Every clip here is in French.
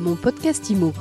Mon podcast IMO.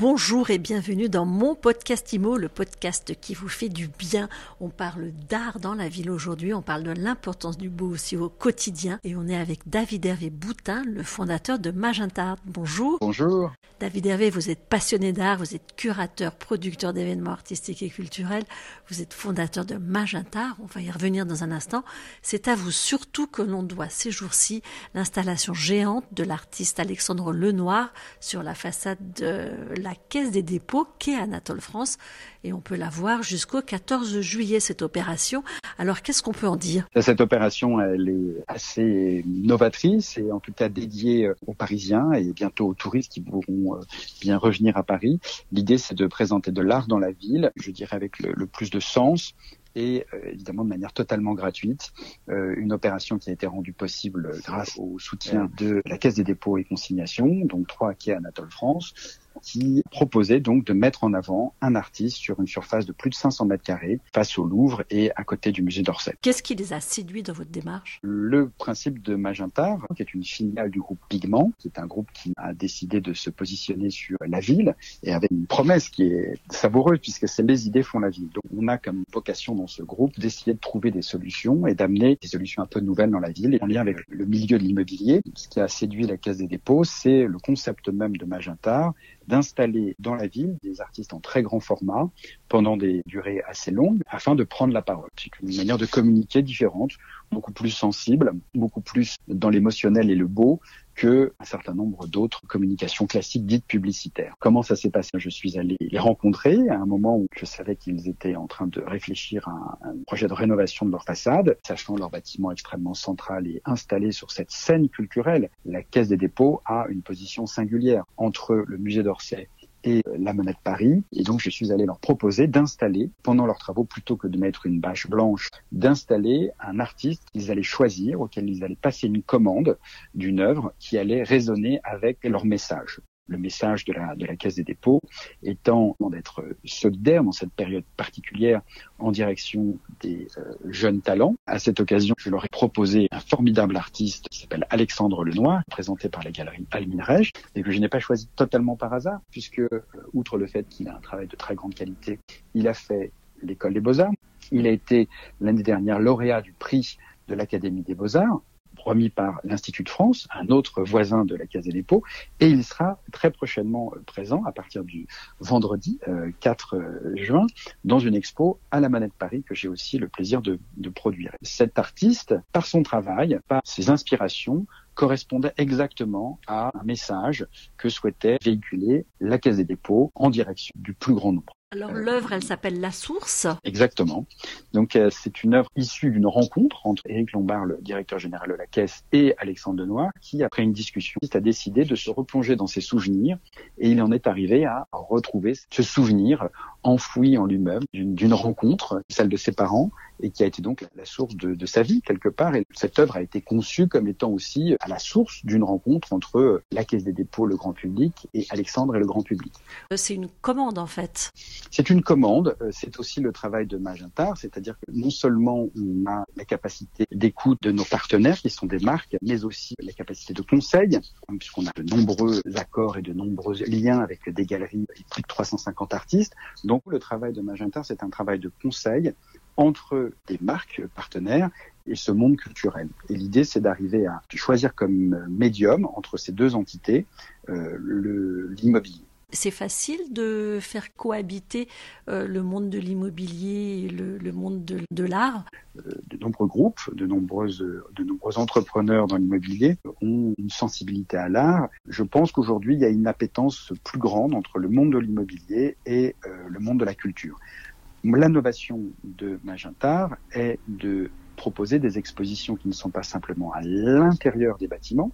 Bonjour et bienvenue dans mon podcast IMO, le podcast qui vous fait du bien. On parle d'art dans la ville aujourd'hui, on parle de l'importance du beau aussi au quotidien et on est avec David Hervé Boutin, le fondateur de Magenta. Bonjour. Bonjour. David Hervé, vous êtes passionné d'art, vous êtes curateur, producteur d'événements artistiques et culturels, vous êtes fondateur de Magenta, on va y revenir dans un instant. C'est à vous surtout que l'on doit ces jours-ci l'installation géante de l'artiste Alexandre Lenoir sur la façade de la la Caisse des dépôts qu'est Anatole France et on peut la voir jusqu'au 14 juillet cette opération. Alors qu'est-ce qu'on peut en dire? Cette opération, elle est assez novatrice et en tout cas dédiée euh, aux Parisiens et bientôt aux touristes qui pourront euh, bien revenir à Paris. L'idée, c'est de présenter de l'art dans la ville, je dirais avec le, plus de sens, et euh, évidemment de manière totalement gratuite. Une opération qui a été rendue possible grâce au soutien de la Caisse des dépôts et consignations, donc trois quais Anatole France, qui proposait donc de mettre en avant un artiste sur une surface de plus de 500 mètres carrés face au Louvre et à côté du musée d'Orsay. Qu'est-ce qui les a séduits dans votre démarche? Le principe de Magentar, qui est une filiale du groupe Pigment, qui est un groupe qui a décidé de se positionner sur la ville et avec une promesse qui est savoureuse puisque c'est les idées font la ville. Donc on a comme vocation dans ce groupe d'essayer de trouver des solutions et d'amener des solutions un peu nouvelles dans la ville et en lien avec le milieu de l'immobilier. Ce qui a séduit la Caisse des dépôts, c'est le concept même de Magentar d'installer dans la ville des artistes en très grand format pendant des durées assez longues afin de prendre la parole. C'est une manière de communiquer différente, beaucoup plus sensible, beaucoup plus dans l'émotionnel et le beau que un certain nombre d'autres communications classiques dites publicitaires. Comment ça s'est passé? Je suis allé les rencontrer à un moment où je savais qu'ils étaient en train de réfléchir à un projet de rénovation de leur façade, sachant leur bâtiment extrêmement central et installé sur cette scène culturelle. La Caisse des dépôts a une position singulière entre le musée d'Orsay et la Monnaie de Paris. Et donc, je suis allé leur proposer d'installer, pendant leurs travaux, plutôt que de mettre une bâche blanche, d'installer un artiste qu'ils allaient choisir, auquel ils allaient passer une commande d'une œuvre qui allait résonner avec leur message le message de la, Caisse des dépôts étant d'être solidaire dans cette période particulière en direction des euh, jeunes talents. À cette occasion, je leur ai proposé un formidable artiste qui s'appelle Alexandre Lenoir, présenté par la galerie Alminrege, et que je n'ai pas choisi totalement par hasard, puisque, euh, outre le fait qu'il a un travail de très grande qualité, il a fait l'école des beaux-arts. Il a été l'année dernière lauréat du prix de l'Académie des beaux-arts remis par l'Institut de France, un autre voisin de la Caisse des dépôts, et il sera très prochainement euh, présent à partir du vendredi 4 euh, euh, juin dans une expo à la Manette Paris que j'ai aussi le plaisir de, de produire. Cet artiste, par son travail, par ses inspirations, correspondait exactement à un message que souhaitait véhiculer la Caisse des dépôts en direction du plus grand nombre. Alors l'œuvre, elle s'appelle La Source. Exactement. Donc euh, c'est une œuvre issue d'une rencontre entre Éric Lombard, le directeur général de la Caisse, et Alexandre Denoir, qui, après une discussion, a décidé de se replonger dans ses souvenirs et il en est arrivé à retrouver ce souvenir enfoui en lui-même d'une rencontre, celle de ses parents, et qui a été donc la source de, de, sa vie quelque part. Et cette œuvre a été conçue comme étant aussi à la source d'une rencontre entre la Caisse des dépôts, le grand public, et Alexandre et le grand public. Euh, c'est une commande en fait. C'est une commande. Euh, c'est aussi le travail de Magenta, c'est-à-dire que non seulement on a la capacité d'écoute de nos partenaires, qui sont des marques, mais aussi la capacité de conseil, hein, puisqu'on a de nombreux accords et de nombreux liens avec des galeries et plus de 350 artistes. Donc le travail de Magenta, c'est un travail de conseil entre des marques partenaires et ce monde culturel. Et l'idée, c'est d'arriver à choisir comme médium entre ces deux entités euh, l'immobilier. C'est facile de faire cohabiter euh, le monde de l'immobilier et le, monde de, l'art? De nombreux groupes, de, nombreuses, de nombreux entrepreneurs dans l'immobilier ont une sensibilité à l'art. Je pense qu'aujourd'hui, il y a une appétence plus grande entre le monde de l'immobilier et euh, le monde de la culture. L'innovation de Magentar est de proposer des expositions qui ne sont pas simplement à l'intérieur des bâtiments,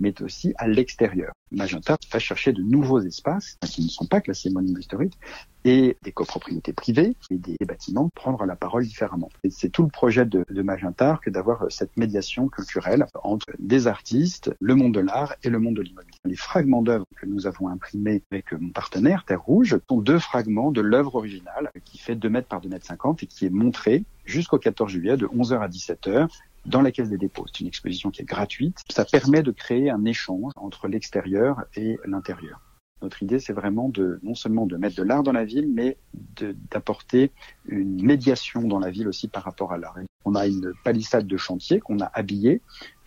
mais aussi à l'extérieur. Magenta va chercher de nouveaux espaces qui ne sont pas classés monument historique et des copropriétés privées et des bâtiments prendre la parole différemment. C'est tout le projet de, de Magentar que d'avoir cette médiation culturelle entre des artistes, le monde de l'art et le monde de l'immobilier. Les fragments d'œuvres que nous avons imprimés avec mon partenaire Terre Rouge sont deux fragments de l'œuvre originale qui fait 2 mètres par 2 mètres 50 et qui est montré jusqu'au 14 juillet de 11h à 17h dans la Caisse des dépôts. C'est une exposition qui est gratuite. Ça permet de créer un échange entre l'extérieur et l'intérieur. Notre idée, c'est vraiment de non seulement de mettre de l'art dans la ville, mais d'apporter une médiation dans la ville aussi par rapport à l'art. On a une palissade de chantier qu'on a habillée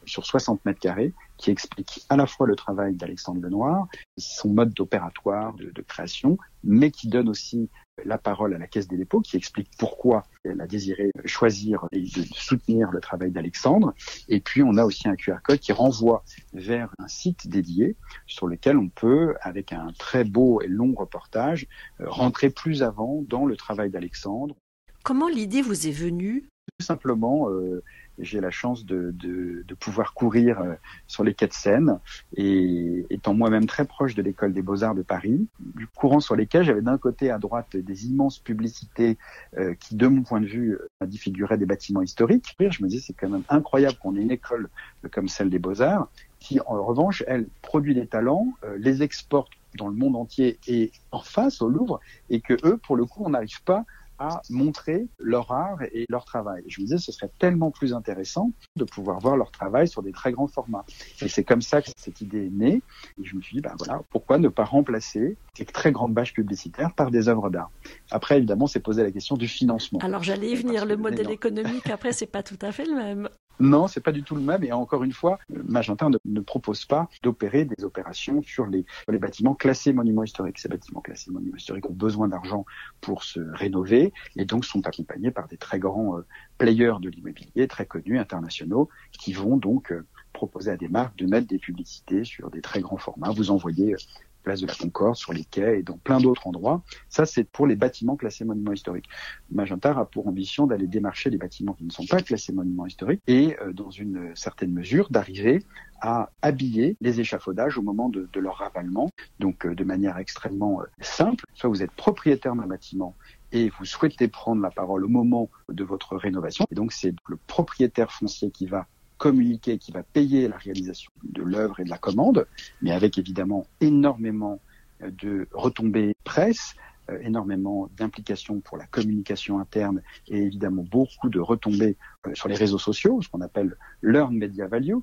sur 60 mètres carrés, qui explique à la fois le travail d'Alexandre Lenoir, son mode d'opératoire, de, de, création, mais qui donne aussi la parole à la Caisse des dépôts, qui explique pourquoi elle a désiré choisir et de soutenir le travail d'Alexandre. Et puis, on a aussi un QR code qui renvoie vers un site dédié sur lequel on peut, avec un très beau et long reportage, rentrer plus avant dans le travail d'Alexandre. Comment l'idée vous est venue? Tout simplement, euh, j'ai la chance de, de, de, pouvoir courir euh, sur les quais de Seine et étant moi-même très proche de l'école des beaux-arts de Paris, courant sur lesquels j'avais d'un côté à droite des immenses publicités euh, qui, de mon point de vue, euh, défiguraient des bâtiments historiques. Je me disais c'est quand même incroyable qu'on ait une école comme celle des beaux-arts qui, en revanche, elle produit des talents, euh, les exporte dans le monde entier et en face au Louvre, et que eux, pour le coup, on n'arrive pas à montrer leur art et leur travail. Je me disais, ce serait tellement plus intéressant de pouvoir voir leur travail sur des très grands formats. Et c'est comme ça que cette idée est née. Et je me suis dit, ben voilà, pourquoi ne pas remplacer ces très grandes bâches publicitaires par des œuvres d'art? Après, évidemment, c'est posé la question du financement. Alors j'allais y venir, le modèle économique, après, c'est pas tout à fait le même. Non, c'est pas du tout le même. Et encore une fois, Magenta ne, propose pas d'opérer des opérations sur les, sur les bâtiments classés monuments historiques. Ces bâtiments classés monuments historiques ont besoin d'argent pour se rénover et donc sont accompagnés par des très grands euh, players de l'immobilier, très connus, internationaux, qui vont donc euh, proposer à des marques de mettre des publicités sur des très grands formats. Vous envoyez euh, place de la Concorde, sur les quais et dans plein d'autres endroits. Ça, c'est pour les bâtiments classés monuments historiques. Magenta a pour ambition d'aller démarcher les bâtiments qui ne sont pas classés monuments historiques et, euh, dans une certaine mesure, d'arriver à habiller les échafaudages au moment de, leur ravalement, donc euh, de manière extrêmement euh, simple. Soit vous êtes propriétaire d'un bâtiment et vous souhaitez prendre la parole au moment de votre rénovation, et donc c'est le propriétaire foncier qui va communiquer, qui va payer la réalisation de l'œuvre et de la commande, mais avec évidemment énormément de retombées presse, euh, énormément d'implications pour la communication interne et évidemment beaucoup de retombées euh, sur les réseaux sociaux, ce qu'on appelle learn media value,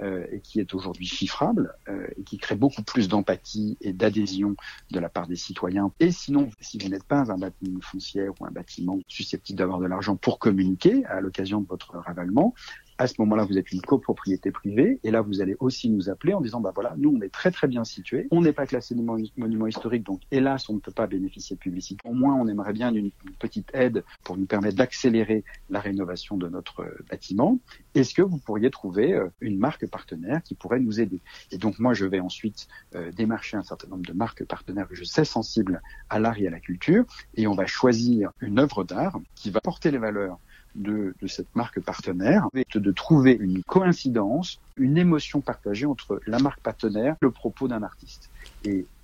euh, et qui est aujourd'hui chiffrable euh, et qui crée beaucoup plus d'empathie et d'adhésion de la part des citoyens. Et sinon, si vous n'êtes pas un bâtiment foncier ou un bâtiment susceptible d'avoir de l'argent pour communiquer à l'occasion de votre ravalement, à ce moment-là, vous êtes une copropriété privée, et là, vous allez aussi nous appeler en disant, bah voilà, nous, on est très très bien situés, on n'est pas classé monument historique, donc hélas, on ne peut pas bénéficier de publicité. Au moins, on aimerait bien une, petite aide pour nous permettre d'accélérer la rénovation de notre euh, bâtiment. Est-ce que vous pourriez trouver euh, une marque partenaire qui pourrait nous aider? Et donc, moi, je vais ensuite euh, démarcher un certain nombre de marques partenaires que je sais sensibles à l'art et à la culture, et on va choisir une œuvre d'art qui va porter les valeurs de, cette marque partenaire, de trouver une coïncidence, une émotion partagée entre la marque partenaire le propos d'un artiste.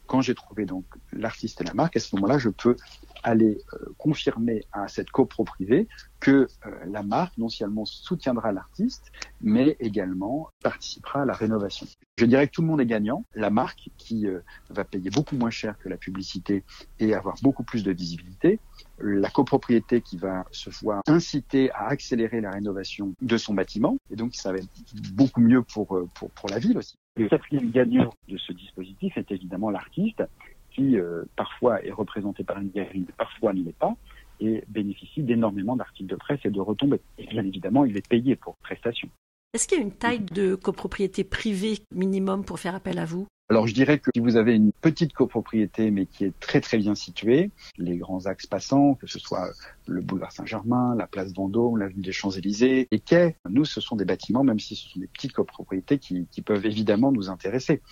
Quand j'ai trouvé donc l'artiste et la marque, à ce moment-là, je peux aller euh, confirmer à cette copro privée que euh, la marque non seulement soutiendra l'artiste, mais également participera à la rénovation. Je dirais que tout le monde est gagnant. La marque qui euh, va payer beaucoup moins cher que la publicité et avoir beaucoup plus de visibilité, la copropriété qui va se voir inciter à accélérer la rénovation de son bâtiment, et donc ça va être beaucoup mieux pour, pour, pour la ville aussi. Le quatrième gagnant de ce dispositif est l'artiste qui euh, parfois est représenté par une galerie, parfois ne l'est pas, et bénéficie d'énormément d'articles de presse et de retombées. Et bien évidemment, il est payé pour prestation. Est-ce qu'il y a une taille de copropriété privée minimum pour faire appel à vous? Alors je dirais que si vous avez une petite copropriété mais qui est très très bien située, les grands axes passants, que ce soit le boulevard Saint-Germain, la place Vendôme, l'avenue des Champs-Élysées, et quais, nous ce sont des bâtiments, même si ce sont des petites copropriétés qui, qui peuvent évidemment nous intéresser.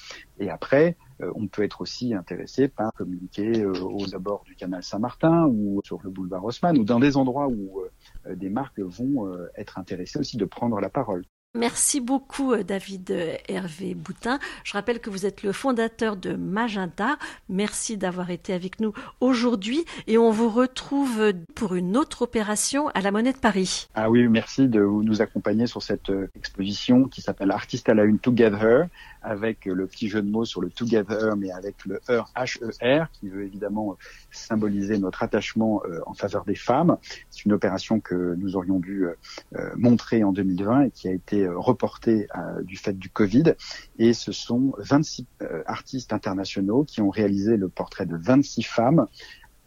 Et après, on peut être aussi intéressé par communiquer euh, aux abords du canal Saint-Martin ou sur le boulevard Haussmann ou dans des endroits où euh, des marques vont être intéressées aussi de prendre la parole. Merci beaucoup euh, David euh, Hervé Boutin. Je rappelle que vous êtes le fondateur de Magenta. Merci d'avoir été avec nous aujourd'hui et on vous retrouve euh, pour une autre opération à la Monnaie de Paris. Ah oui, merci de nous accompagner sur cette exposition qui s'appelle Artistes à la une Together avec le petit jeu de mots sur le Together mais avec le HER H-E-R qui veut évidemment symboliser notre attachement en faveur des femmes. C'est une opération que nous aurions dû montrer en 2020 et qui a été euh, reporté euh, du fait du Covid. Et ce sont 26 euh, artistes internationaux qui ont réalisé le portrait de 26 femmes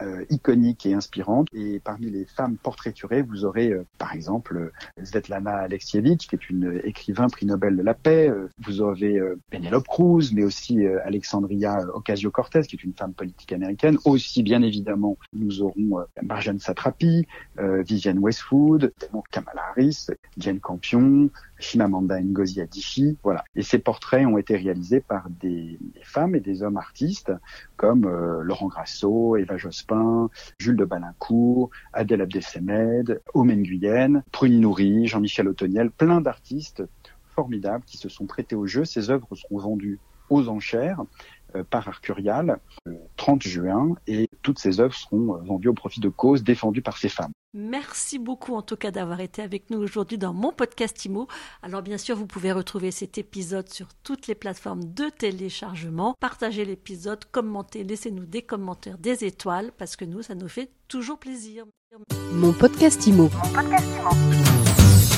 euh, iconiques et inspirantes. Et parmi les femmes portraiturées, vous aurez euh, par exemple Svetlana Alexievich, qui est une écrivain prix Nobel de la paix. Euh, vous avez Penelope Cruz, mais aussi Alexandria Ocasio-Cortez, qui est une femme politique américaine. Aussi, bien évidemment, nous aurons Marjane Satrapi, Vivienne Westwood, Kamala Harris, Jane Campion, Chimamanda Ngozi Adichie, voilà. Et ces portraits ont été réalisés par des, femmes et des hommes artistes comme euh, Laurent Grasso, Eva Jospin, Jules de Balincourt, Adèle Abdesemed, Omen Guyenne, Prune Nourri, Jean-Michel Otoniel, plein d'artistes formidables qui se sont prêtés au jeu. Ces œuvres seront vendues aux enchères par Arcurial le 30 juin et toutes ces œuvres seront euh, vendues au profit de causes défendues par ces femmes. Merci beaucoup en tout cas d'avoir été avec nous aujourd'hui dans mon podcast IMO. Alors bien sûr, vous pouvez retrouver cet épisode sur toutes les plateformes de téléchargement. Partagez l'épisode, commentez, laissez-nous des commentaires, des étoiles, parce que nous, ça nous fait toujours plaisir. Mon podcast IMO. Mon podcast IMO.